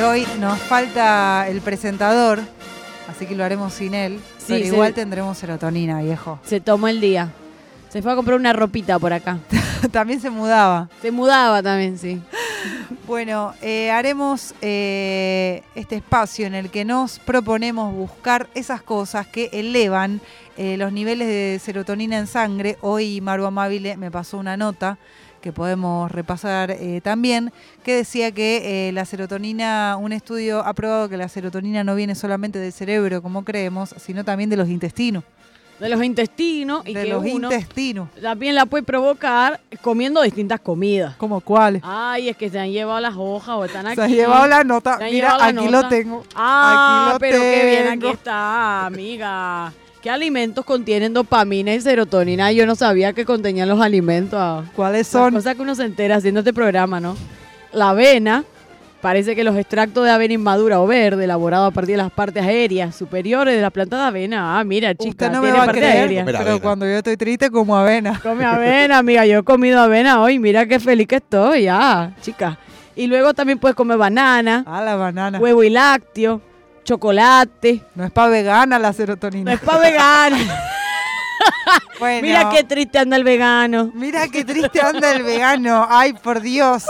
Y hoy nos falta el presentador, así que lo haremos sin él. Sí, pero se- igual tendremos serotonina, viejo. Se tomó el día. Se fue a comprar una ropita por acá. También se mudaba. Se mudaba también, sí. Bueno, eh, haremos eh, este espacio en el que nos proponemos buscar esas cosas que elevan eh, los niveles de serotonina en sangre. Hoy Maru Amabile me pasó una nota que podemos repasar eh, también, que decía que eh, la serotonina, un estudio ha probado que la serotonina no viene solamente del cerebro, como creemos, sino también de los intestinos. De los intestinos y de que los uno intestinos. también la puede provocar comiendo distintas comidas. ¿Cómo cuáles? Ay, es que se han llevado las hojas o están aquí. Se ha llevado la nota. Han Mira, la aquí nota. lo tengo. Ah, Aquí lo pero qué bien, aquí está, amiga. ¿Qué alimentos contienen dopamina y serotonina? Yo no sabía que contenían los alimentos. ah. ¿Cuáles Son cosas que uno se entera haciendo este programa, ¿no? La avena, parece que los extractos de avena inmadura o verde, elaborado a partir de las partes aéreas superiores de la planta de avena. Ah, mira, chica, Usted no me tiene va a parte creer, pero avena. cuando yo estoy triste como avena. Come avena, amiga. Yo he comido avena hoy. Mira qué feliz que estoy, ya, chica. Y luego también puedes comer banana, Ah, la banana. huevo y lácteo, chocolate. No es para vegana la No serotonina. es para. Bueno, Mira qué triste anda el vegano. Mira qué triste anda el vegano. Ay, por Dios.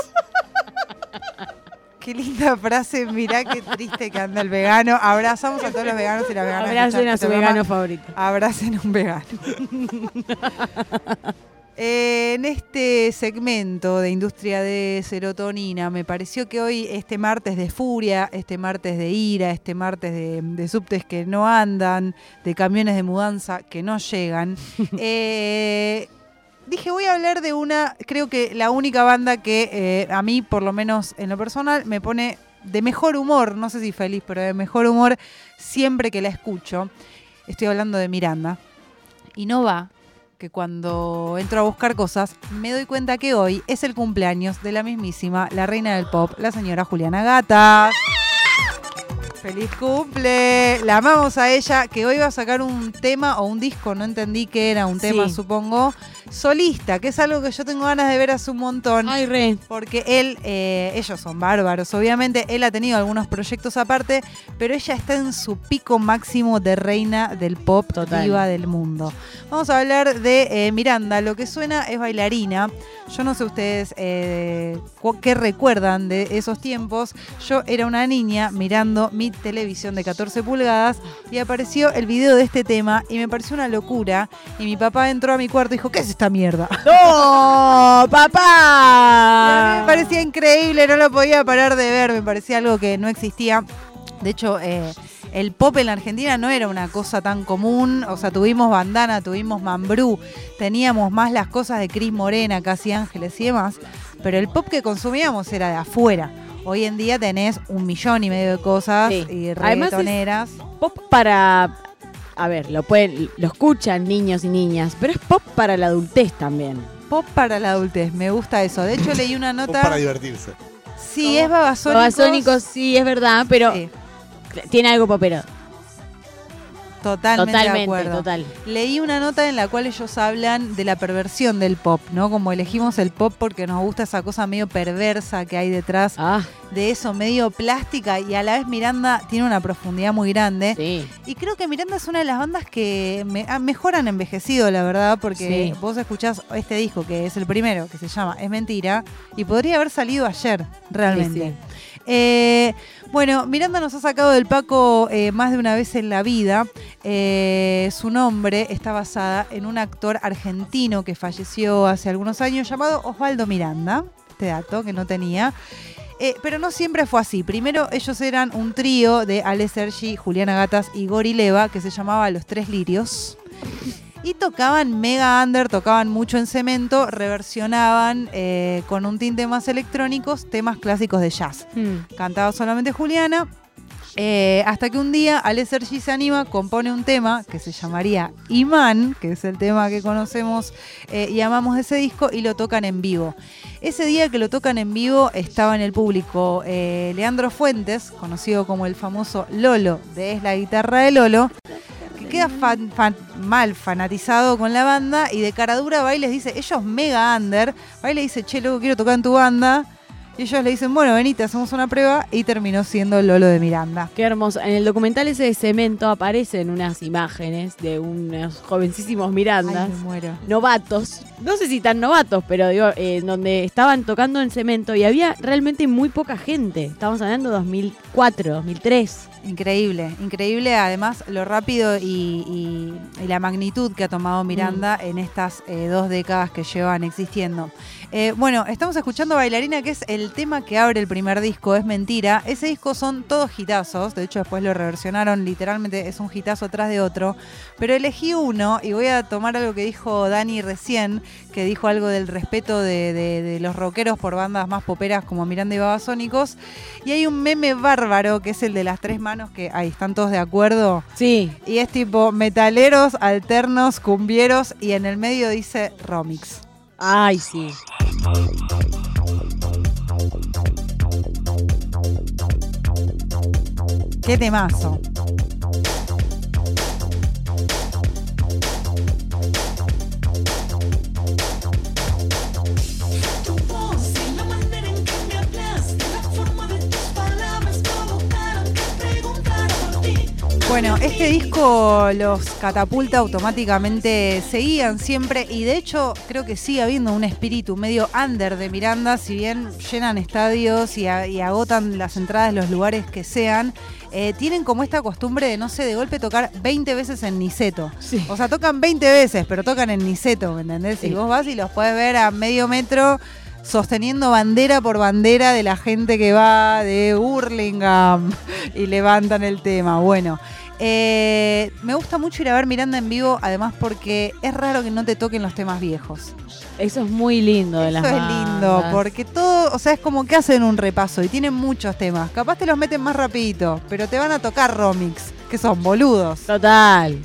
Qué linda frase. Mira qué triste que anda el vegano. Abrazamos a todos los veganos y las veganas. Abracen a su programa. vegano favorito. Abracen un vegano. Eh, En este segmento de industria de serotonina, me pareció que hoy, este martes de furia, este martes de ira, este martes de, de subtes que no andan, de camiones de mudanza que no llegan, eh, dije, voy a hablar de una, creo que la única banda que eh, a mí, por lo menos en lo personal, me pone de mejor humor, no sé si feliz, pero de mejor humor siempre que la escucho. Estoy hablando de Miranda. Y no va que cuando entro a buscar cosas me doy cuenta que hoy es el cumpleaños de la mismísima, la reina del pop, la señora Juliana Gatas. ¡Feliz cumple! La amamos a ella, que hoy va a sacar un tema o un disco, no entendí qué era, un tema Sí. supongo, solista, que es algo que yo tengo ganas de ver hace un montón. Ay, re. Porque él, eh, ellos son bárbaros, obviamente, él ha tenido algunos proyectos aparte, pero ella está en su pico máximo de reina del pop Total. diva del mundo. Vamos a hablar de eh, Miranda, lo que suena es bailarina. Yo no sé ustedes eh, qué recuerdan de esos tiempos. Yo era una niña mirando mi televisión de 14 pulgadas y apareció el video de este tema y me pareció una locura. Y mi papá entró a mi cuarto y dijo, ¿qué es esta mierda? ¡No! ¡Papá! me parecía increíble, no lo podía parar de ver, me parecía algo que no existía. De hecho, eh, el pop en la Argentina no era una cosa tan común, o sea, tuvimos bandana, tuvimos mambrú, teníamos más las cosas de Cris Morena, Casi Ángeles y demás, pero el pop que consumíamos era de afuera. Hoy en día tenés un millón y medio de cosas Sí. y Además es- reggaetoneras. Pop para. A ver, lo pueden, lo escuchan niños y niñas, pero es pop para la adultez también. Pop para la adultez, me gusta eso. De hecho, leí una Pop nota. para divertirse. Sí, es babasónicos. Babasónicos sí es verdad, pero Sí, tiene algo popero. Totalmente, de acuerdo. total. Leí una nota en la cual ellos hablan de la perversión del pop, ¿no? Como elegimos el pop porque nos gusta esa cosa medio perversa que hay detrás Ah, de eso, medio plástica y a la vez Miranda tiene una profundidad muy grande. sí. Y creo que Miranda es una de las bandas que me- ah, mejor han envejecido, la verdad, porque Sí. vos escuchás este disco que es el primero, que se llama Es Mentira, y podría haber salido ayer, realmente. Sí, Eh, bueno, Miranda nos ha sacado del Paco eh, más de una vez en la vida. Eh, su nombre está basada en un actor argentino que falleció hace algunos años llamado Osvaldo Miranda. Este dato que no tenía. Pero no siempre fue así. Primero ellos eran un trío de Ale Sergi, Juliana Gatas y Gori Leva que se llamaba Los Tres Lirios. Y tocaban mega under, tocaban mucho en cemento, reversionaban eh, con un tinte más electrónicos temas clásicos de jazz. Hmm. Cantaba solamente Juliana. Eh, hasta que un día Ale Sergi se anima, compone un tema que se llamaría Imán, que es el tema que conocemos eh, y amamos de ese disco, y lo tocan en vivo. Ese día que lo tocan en vivo estaba en el público eh, Leandro Fuentes, conocido como el famoso Lolo de Es la guitarra de Lolo, que queda mal fanatizado con la banda y de cara dura va y les dice, ellos mega under, va y le dice, che, loco, quiero tocar en tu banda. Y ellos le dicen, bueno, venite, hacemos una prueba y terminó siendo Lolo de Miranda. Qué hermoso. En el documental ese de cemento aparecen unas imágenes de unos jovencísimos Mirandas. Ay, me muero. novatos, no sé si tan novatos, pero digo, eh, donde estaban tocando en cemento y había realmente muy poca gente. Estamos hablando de 2004, 2003. Increíble, increíble además lo rápido y, y- y la magnitud que ha tomado Miranda en estas eh, dos décadas que llevan existiendo. Eh, bueno, estamos escuchando Bailarina, que es el tema que abre el primer disco, es mentira. Ese disco son todos hitazos, de hecho después lo reversionaron, literalmente es un hitazo atrás de otro. Pero elegí uno y voy a tomar algo que dijo Dani recién, que dijo algo del respeto de, de- de los rockeros por bandas más poperas como Miranda y Babasónicos. Y hay un meme bárbaro que es el de las tres manos, que ahí están todos de acuerdo. Sí, Y es tipo metaleros, alternos, cumbieros y en el medio dice Romix. ay, sí. ¡Qué temazo! Bueno, este disco los catapulta automáticamente, seguían siempre y de hecho creo que sigue habiendo un espíritu medio under de Miranda, si bien llenan estadios y, a- y agotan las entradas los lugares que sean, eh, tienen como esta costumbre de, no sé, de golpe tocar 20 veces en Niceto. Sí. O sea, tocan 20 veces, pero tocan en Niceto, ¿me entendés? Y Sí. vos vas y los podés ver a medio metro sosteniendo bandera por bandera de la gente que va de Burlingame y levantan el tema. Bueno, eh, me gusta mucho ir a ver Miranda en vivo, además porque es raro que no te toquen los temas viejos. Eso es muy lindo de Eso las es lindo, porque todo, o sea, es como que hacen un repaso y tienen muchos temas. Capaz te los meten más rapidito, pero te van a tocar Romix, que son boludos. Total.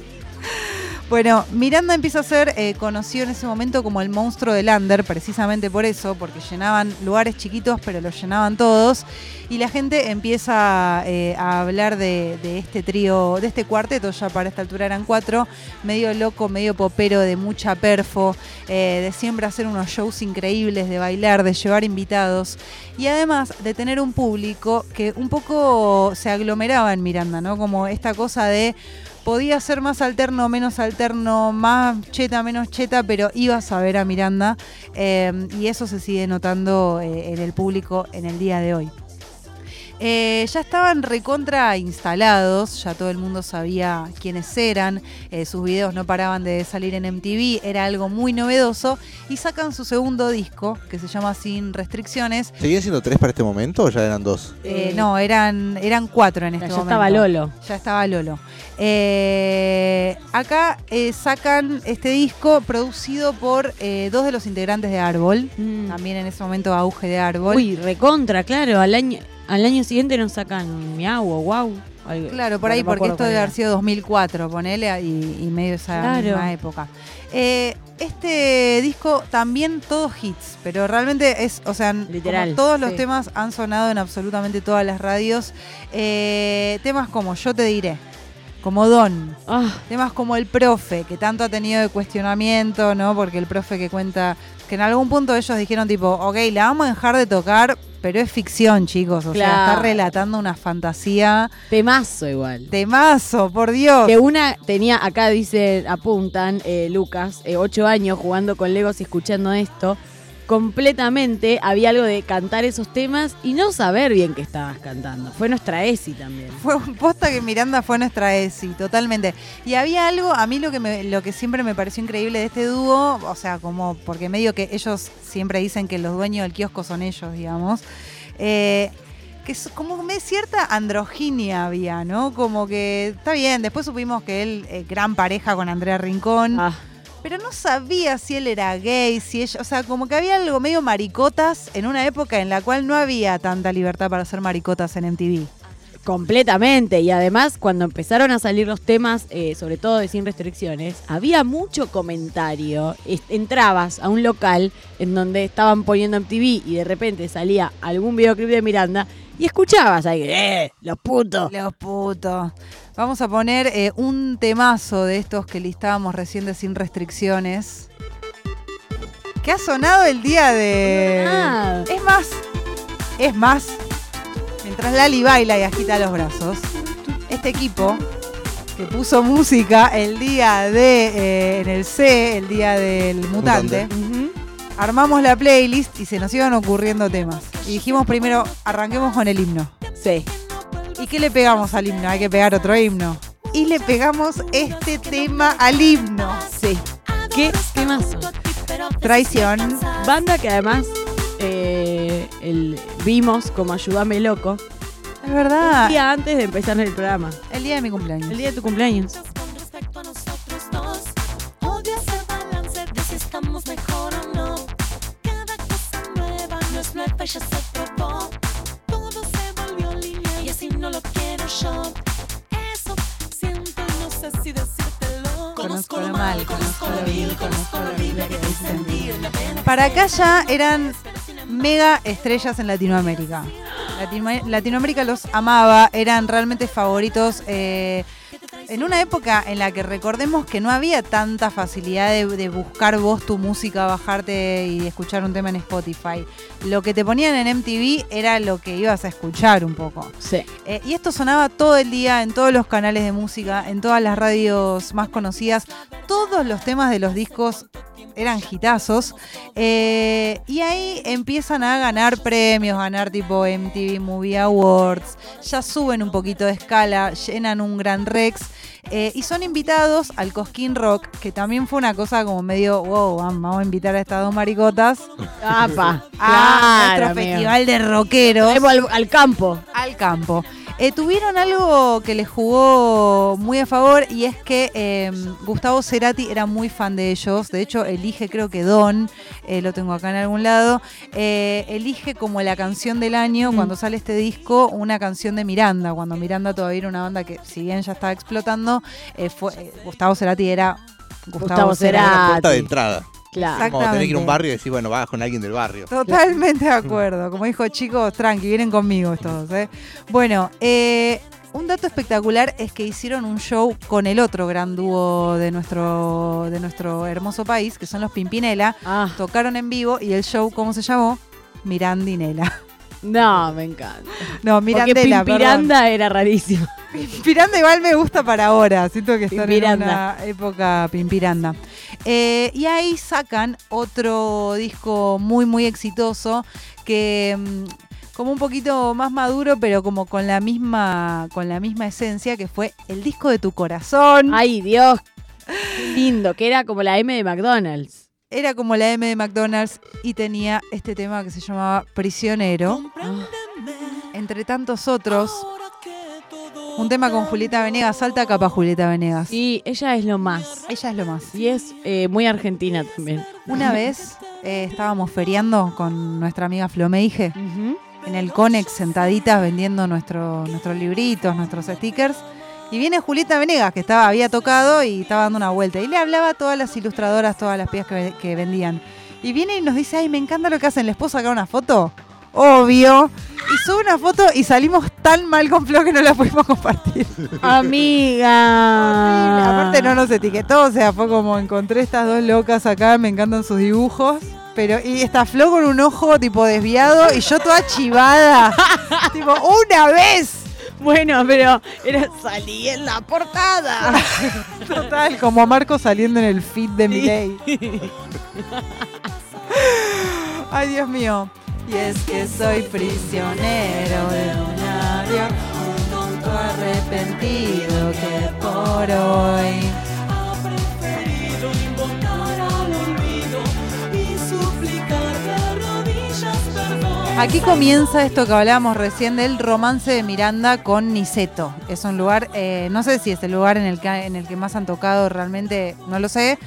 Bueno, Miranda empieza a ser eh, conocido en ese momento como el monstruo del under, precisamente por eso, porque llenaban lugares chiquitos, pero los llenaban todos. Y la gente empieza eh, a hablar de, este trío, de este cuarteto, ya para esta altura eran cuatro, medio loco, medio popero, de mucha perfo, eh, de siempre hacer unos shows increíbles, de bailar, de llevar invitados. Y además de tener un público que un poco se aglomeraba en Miranda, ¿no? Como esta cosa de podía ser más alterno, menos alterno, más cheta, menos cheta, pero ibas a ver a Miranda eh, y eso se sigue notando eh, en el público en el día de hoy. Eh, ya estaban recontra instalados, ya todo el mundo sabía quiénes eran, eh, sus videos no paraban de salir en MTV, era algo muy novedoso y sacan su segundo disco que se llama Sin Restricciones. ¿Seguían siendo tres para este momento o ya eran dos? Eh, no, eran, eran cuatro en este Ya momento. estaba Lolo. Ya estaba Lolo. Eh, acá eh, sacan este disco producido por eh, dos de los integrantes de Árbol. Mm. También en ese momento auge de Árbol. Uy, recontra, claro. Al año, al año siguiente nos sacan miau o wow. algo- Claro, por bueno, ahí, porque esto debe haber sido 2004, ponele, y, y medio esa Claro. misma época. Eh, este disco también todos hits, pero realmente es, o sea, como todos los sí. temas han sonado en absolutamente todas las radios. Eh, temas como Yo te diré, como Don, Ah, Temas como el profe, que tanto ha tenido de cuestionamiento, ¿no? Porque el profe que cuenta, que en algún punto ellos dijeron tipo, ok, la vamos a dejar de tocar, pero es ficción, chicos. O sea, está relatando una fantasía. temazo igual. Temazo, por Dios. Que una tenía, acá dice, apuntan, eh, Lucas, eh, ocho años jugando con Legos y escuchando esto. Completamente había algo de cantar esos temas y no saber bien qué estabas cantando. Fue nuestra ESI también. Fue un posta que Miranda fue nuestra ESI, totalmente. Y había algo, a mí lo que, me- lo que siempre me pareció increíble de este dúo, o sea, como porque medio que ellos siempre dicen que los dueños del kiosco son ellos, digamos, eh, que es como me cierta androginia había, ¿no? Como que está bien, después supimos que él, eh, gran pareja con Andrea Rincón, Ah, pero no sabía si él era gay, si ella, o sea, como que había algo medio maricotas en una época en la cual no había tanta libertad para hacer maricotas en MTV. completamente. Y además, cuando empezaron a salir los temas, eh, sobre todo de Sin Restricciones, había mucho comentario. Entrabas a un local en donde estaban poniendo MTV y de repente salía algún videoclip de Miranda y escuchabas ahí, ¡eh! ¡Los putos! Los putos. Vamos a poner eh, un temazo de estos que listábamos recién de Sin Restricciones. Que ha sonado el día de. Ah. Es más, Es más, mientras Lali baila y agita los brazos, este equipo que puso música el día de eh, en el C, el día del mutante, Mutante. Armamos la playlist y se nos iban ocurriendo temas. Y dijimos primero, arranquemos con el himno. Sí. ¿Y qué le pegamos al himno? Hay que pegar otro himno. Y le pegamos este tema al himno. Sí. ¿Qué temazo? Traición. Banda que además eh, el, vimos como Ayúdame Loco Es verdad. día antes de empezar el programa. El día de mi cumpleaños. El día de tu cumpleaños. No es nueva, ya se probó. Todo se volvió línea y así no lo quiero yo. Eso siento y no sé si decírtelo. Conozco lo mal, conozco lo vil, conozco lo horrible que es sentir. Para acá ya eran mega estrellas en Latinoamérica. Latino- Latinoamérica los amaba, eran realmente favoritos. eh, en una época en la que recordemos que no había tanta facilidad de, de buscar vos tu música, bajarte y escuchar un tema en Spotify. Lo que te ponían en MTV era lo que ibas a escuchar un poco. Sí. Eh, y esto sonaba todo el día en todos los canales de música, en todas las radios más conocidas. Todos los temas de los discos eran hitazos. Eh, y ahí empiezan a ganar premios, ganar tipo MTV Movie Awards. Ya suben un poquito de escala, llenan un gran Rex. Eh, y son invitados al Cosquín Rock, que también fue una cosa como medio, wow, vamos a invitar a estas dos maricotas ¡Apa! a nuestro amigo. festival de rockeros al, al campo. al campo. Eh, tuvieron algo que les jugó muy a favor y es que eh, Gustavo Cerati era muy fan de ellos. De hecho, elige, creo que Don, eh, lo tengo acá en algún lado, eh, elige como la canción del año Mm. cuando sale este disco una canción de Miranda. Cuando Miranda todavía era una banda que, si bien ya estaba explotando, eh, fue, eh, Gustavo Cerati era Gustavo, Gustavo Cerati. Cerati. La puerta de entrada. Claro. Como tener que ir a un barrio y decir, bueno, vas con alguien del barrio. Totalmente de acuerdo. Como dijo chicos, tranqui, vienen conmigo todos. ¿eh? Bueno, eh, un dato espectacular es que hicieron un show con el otro gran dúo de nuestro, de nuestro hermoso país, que son los Pimpinela. Ah, Tocaron en vivo y el show, ¿cómo se llamó? Mirandinela. no, me encanta. No, Porque Mirandela, perdón. Pimpiranda era rarísimo. Pimpiranda igual me gusta para ahora. Siento que están en una época Pimpiranda. Eh, y ahí sacan otro disco muy, muy exitoso que mm, como un poquito más maduro, pero como con la misma, con la misma esencia, que fue el disco de tu corazón. Ay, Dios. Qué lindo, que era como la M de McDonald's. Era como la M de McDonald's y tenía este tema que se llamaba Prisionero. Entre tantos otros, un tema con Julieta Venegas. Salta capa Julieta Venegas. Sí, ella es lo más. Ella es lo más. Y es eh, muy argentina también. Una vez eh, estábamos feriando con nuestra amiga Flomeige Ujú. en el Conex sentaditas vendiendo nuestro, nuestros libritos, nuestros stickers. Y viene Julieta Venegas, que estaba, había tocado y estaba dando una vuelta. Y le hablaba a todas las ilustradoras, todas las piezas que, que vendían. Y viene y nos dice, ay, me encanta lo que hacen. ¿Les puedo sacar una foto? Obvio. Y sube una foto y salimos tan mal con Flo que no la pudimos compartir. Amiga. Aparte no nos etiquetó, o sea, fue como encontré estas dos locas acá, me encantan sus dibujos. Pero, y está Flo con un ojo tipo desviado y yo toda chivada. tipo, una vez. Bueno, pero era salí en la portada. Total, como a Marco saliendo en el feed de Miley. Ay, Dios mío. Y es que soy prisionero de un avión, un tonto arrepentido que por hoy Ha preferido invocar al olvido y suplicar de rodillas perdón. Aquí comienza esto que hablábamos recién del romance de Miranda con Niceto. Es un lugar, eh, no sé si es el lugar en el, que, en el que más han tocado realmente, no lo sé.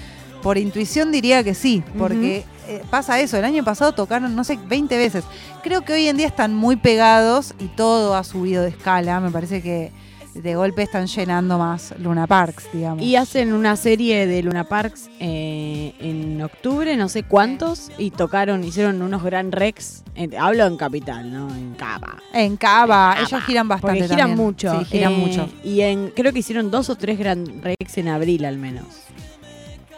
Por intuición diría que sí, porque eh, pasa eso. El año pasado tocaron, no sé, 20 veces. Creo que hoy en día están muy pegados y todo ha subido de escala. Me parece que de golpe están llenando más Luna Parks, digamos. Y hacen una serie de Luna Parks eh, en octubre, no sé cuántos, y tocaron, hicieron unos gran rex. en- hablo en Capital, ¿no? En Cava. en Cava, ellos giran bastante Porque giran también. mucho. Sí, giran eh, mucho. Y en, creo que hicieron dos o tres gran rex en abril al menos.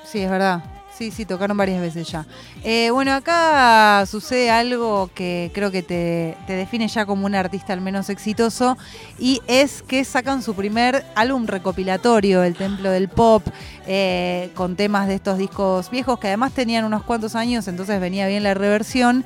Sí, es verdad. Sí, sí, tocaron varias veces ya. Eh, bueno, acá sucede algo que creo que te, te define ya como un artista al menos exitoso y es que sacan su primer álbum recopilatorio, El Templo del Pop, eh, con temas de estos discos viejos que además tenían unos cuantos años, entonces venía bien la reversión.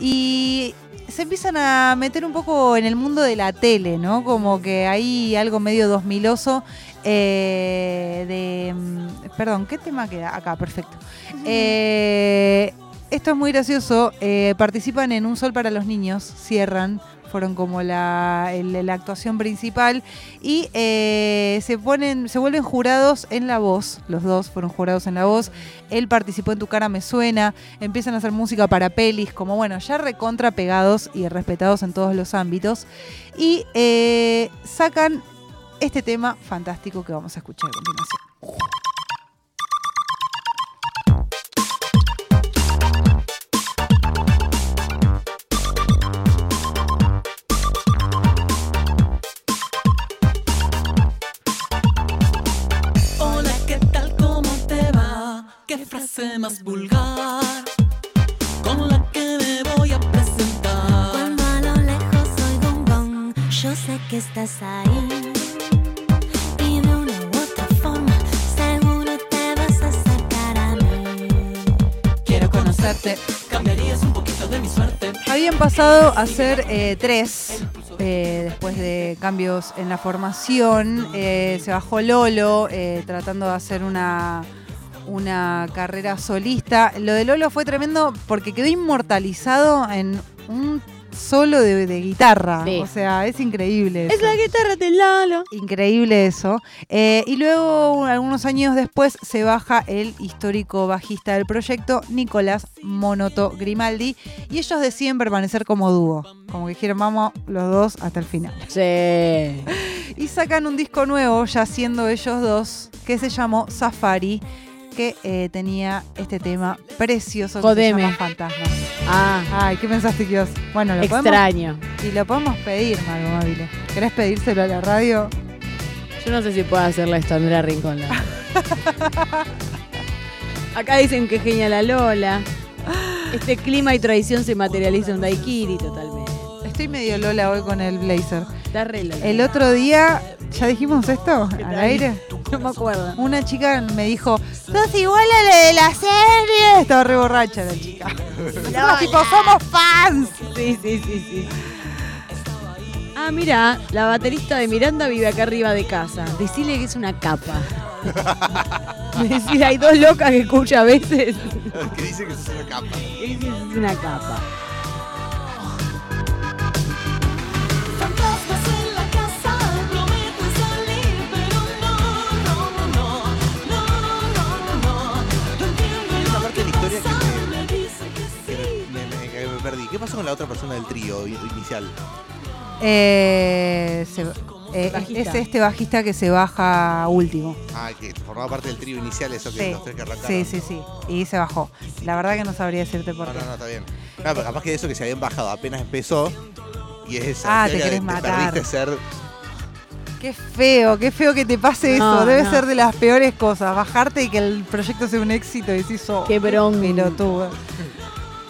Y se empiezan a meter un poco en el mundo de la tele, ¿no? Como que hay algo medio 2000oso eh, de... mm, Perdón, ¿qué tema queda? Acá, perfecto. Eh, esto es muy gracioso. eh, participan en Un Sol para los Niños, cierran, fueron como la, actuación principal y eh, se ponen, se vuelven jurados en La Voz. Los dos fueron jurados en La Voz. Él participó en Tu cara me suena. Empiezan a hacer música para pelis, como bueno, ya recontra pegados y respetados en todos los ámbitos. Y eh, sacan este tema fantástico que vamos a escuchar a continuación. Frase más vulgar? Con la que me voy a presentar. Cuando a lo lejos oigo un gong, yo sé que estás ahí. Y de una u otra forma, seguro te vas a acercar a mí. Quiero conocerte. Cambiarías un poquito de mi suerte. Habían pasado a ser eh, tres eh, después de cambios en la formación. Eh, se bajó Lolo eh, tratando de hacer una, una carrera solista. Lo de Lolo fue tremendo porque quedó inmortalizado en un solo de, de guitarra. Sí. O sea, es increíble. Es la guitarra de Lalo. Increíble eso. Eh, y luego, algunos años después, se baja el histórico bajista del proyecto, Nicolás Monoto Grimaldi. Y ellos deciden permanecer como dúo. Como que dijeron, vamos los dos hasta el final. Sí. Y sacan un disco nuevo, ya siendo ellos dos, que se llamó Safari, que eh, tenía este tema precioso que Jodeme. se llama Fantasma. Ah, Ay, ¿qué pensaste que? Bueno, lo podemos, extraño. y lo podemos pedir, Mago Mabile. ¿Querés pedírselo a la radio? Yo no sé si puedo hacerle esto a Andrea Rincón. la. Acá dicen que genia la Lola. Este clima y tradición se materializa en Daikiri totalmente. Estoy medio Lola hoy con el blazer. Está re Lola. El otro día, ¿ya dijimos esto ¿Qué al aire? No me acuerdo. Una chica me dijo, sos igual a la de la serie. Estaba re borracha la chica. Nosotros tipo, somos fans. Sí, sí, sí, sí. Ah, mira, la baterista de Miranda vive acá arriba de casa. Decirle que es una capa. Decir, hay dos locas que escucha a veces. que dice que sos una capa. que dicen que es una capa. Pasó con la otra persona del trío inicial? Eh, se- eh, es este bajista que se baja último. Ah, que formaba parte del trío inicial, eso que Sí, los tres que arrancaron. sí, sí, sí. Y se bajó. La verdad que no sabría decirte por No, qué. no, no, está bien. Claro, pero capaz que eso que se habían bajado apenas empezó. Y es esa Ah, te de querés te matar. perdiste ser. Qué feo, qué feo que te pase No, eso. Debe no. ser de las peores cosas. Bajarte y que el proyecto sea un éxito y decís, oh, Qué bronca. pelotudo.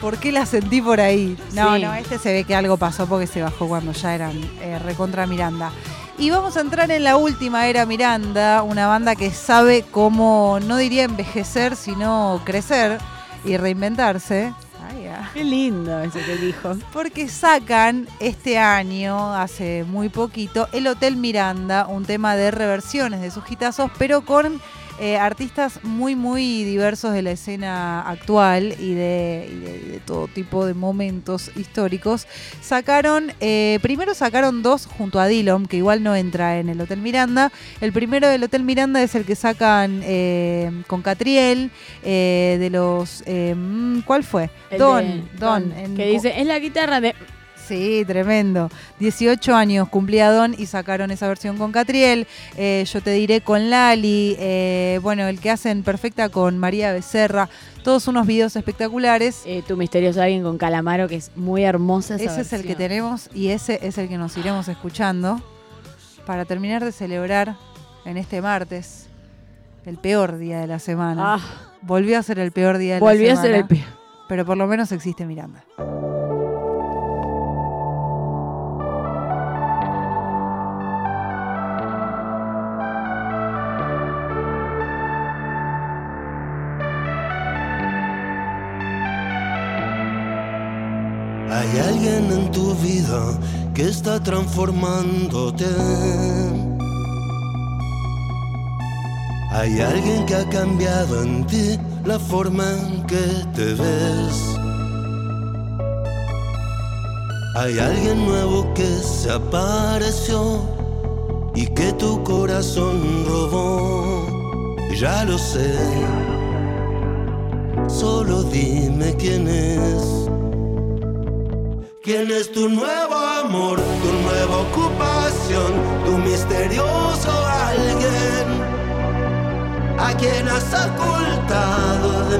¿Por qué la sentí por ahí? No, Sí. no, este se ve que algo pasó porque se bajó cuando ya eran eh, recontra Miranda. Y vamos a entrar en la última era Miranda, una banda que sabe cómo, no diría envejecer, sino crecer y reinventarse. Ay, ah. Qué lindo eso que dijo. Porque sacan este año, hace muy poquito, el Hotel Miranda, un tema de reversiones de sus hitazos, pero con eh, artistas muy, muy diversos de la escena actual y de, y de- de todo tipo de momentos históricos. Sacaron, eh, primero sacaron dos junto a Dillon, que igual no entra en el Hotel Miranda. El primero del Hotel Miranda es el que sacan eh, con Catriel, eh, de los... mm, ¿Cuál fue? Don, de- Don. en- Que dice, es la guitarra de... Sí, tremendo. 18 años cumplía Don y sacaron esa versión con Catriel. Eh, yo te diré con Lali. Eh, bueno, el que hacen perfecta con María Becerra. Todos unos videos espectaculares. Eh, tu misterioso alguien con Calamaro, que es muy hermosa. Esa ese es el que tenemos y ese es el que nos iremos escuchando para terminar de celebrar en este martes el peor día de la semana. Ah, Volvió a ser el peor día de la semana. Volvió a ser el peor. Pero por lo menos existe Miranda. Hay alguien en tu vida que está transformándote. Hay alguien que ha cambiado en ti la forma en que te ves. Hay alguien nuevo que se apareció y que tu corazón robó. Ya lo sé, solo dime quién es. ¿Quién es tu nuevo amor, tu nueva ocupación, tu misterioso alguien? ¿A quien has ocultado?